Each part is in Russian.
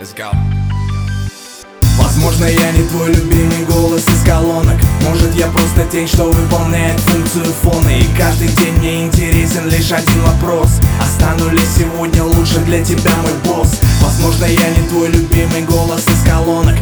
Let's go. Возможно, я не твой любимый голос из колонок. Может, я просто тень, что выполняет функцию фона. И каждый день мне интересен лишь один вопрос. А ли сегодня лучше для тебя мой босс? Возможно, я не твой любимый голос из колонок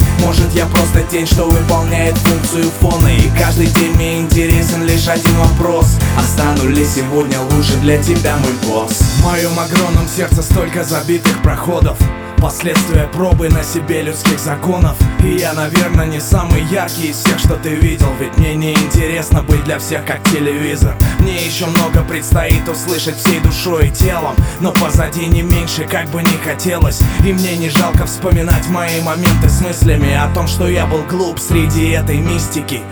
я просто тень, что выполняет функцию фона. И каждый день мне интересен лишь один вопрос. А стану ли сегодня лучше для тебя мой босс? В моем огромном сердце столько забитых проходов Последствия пробы на себе людских законов. И я, наверное, не самый яркий из всех, что ты видел. Ведь мне не интересно быть для всех как телевизор. Мне еще много предстоит услышать всей душой и телом. Но позади не меньше, как бы не хотелось. И мне не жалко вспоминать мои моменты с мыслями О том, что я был глуп среди этой мистики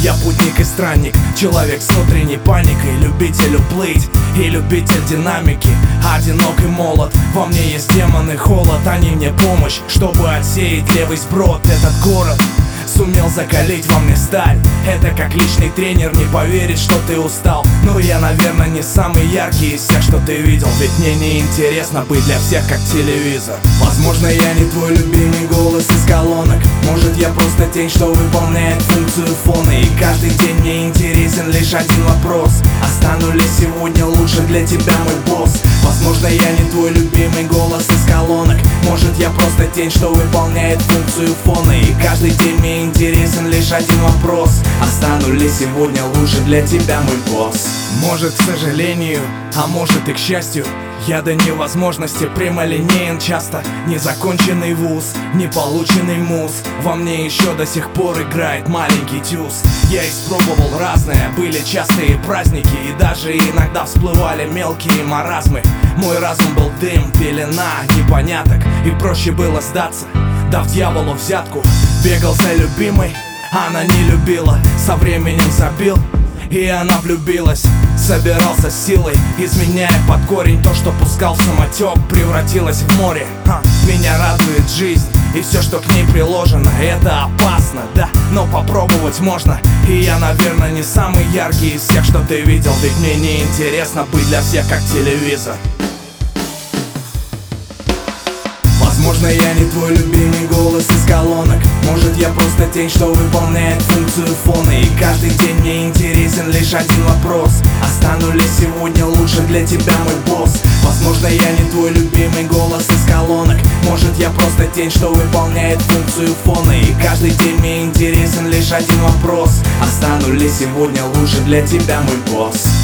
я путник и странник, человек с внутренней паникой Любитель уплыть и любитель динамики. Одинок и молод, во мне есть демон и холод Они мне помощь, чтобы отсеять левый сброд. Этот город Сумел закалить во мне сталь. Это как личный тренер не поверит, что ты устал. Но я, наверное, не самый яркий из всех, что ты видел. Ведь мне не интересно быть для всех как телевизор Возможно, я не твой любимый голос из колонок. Может, я просто тень, что выполняет функцию фона. И каждый день мне интересен лишь один вопрос. А стану ли сегодня лучше для тебя мой босс? Возможно, я не твой любимый голос из колонок. Может, я просто тень, что выполняет функцию фона. И каждый день мне интересен лишь один вопрос. А стану ли сегодня лучше для тебя мой босс? Может, к сожалению, а может и к счастью я до невозможности прямолинеен часто Незаконченный вуз, не полученный муз. Во мне еще до сих пор играет маленький тюз. Я испробовал разное, были частые праздники И даже иногда всплывали мелкие маразмы. Мой разум был дым, пелена, непоняток И проще было сдаться, дав дьяволу взятку. Бегал за любимой, она не любила Со временем забил, и она влюбилась Собирался силой, изменяя под корень То, что пускал самотек, превратилось в море. Меня радует жизнь и все, что к ней приложено Это опасно, да, но попробовать можно И я, наверное, не самый яркий из всех, что ты видел. Ведь мне не интересно быть для всех как телевизор Возможно, я не твой любимый голос из колонок. Может, я просто тень, что выполняет функцию фона. И каждый день мне интересен лишь один вопрос. А стану ли сегодня лучше для тебя мой босс? Возможно, я не твой любимый голос из колонок. Может, я просто тень, что выполняет функцию фона. И каждый день мне интересен лишь один вопрос. А стану ли сегодня лучше для тебя мой босс?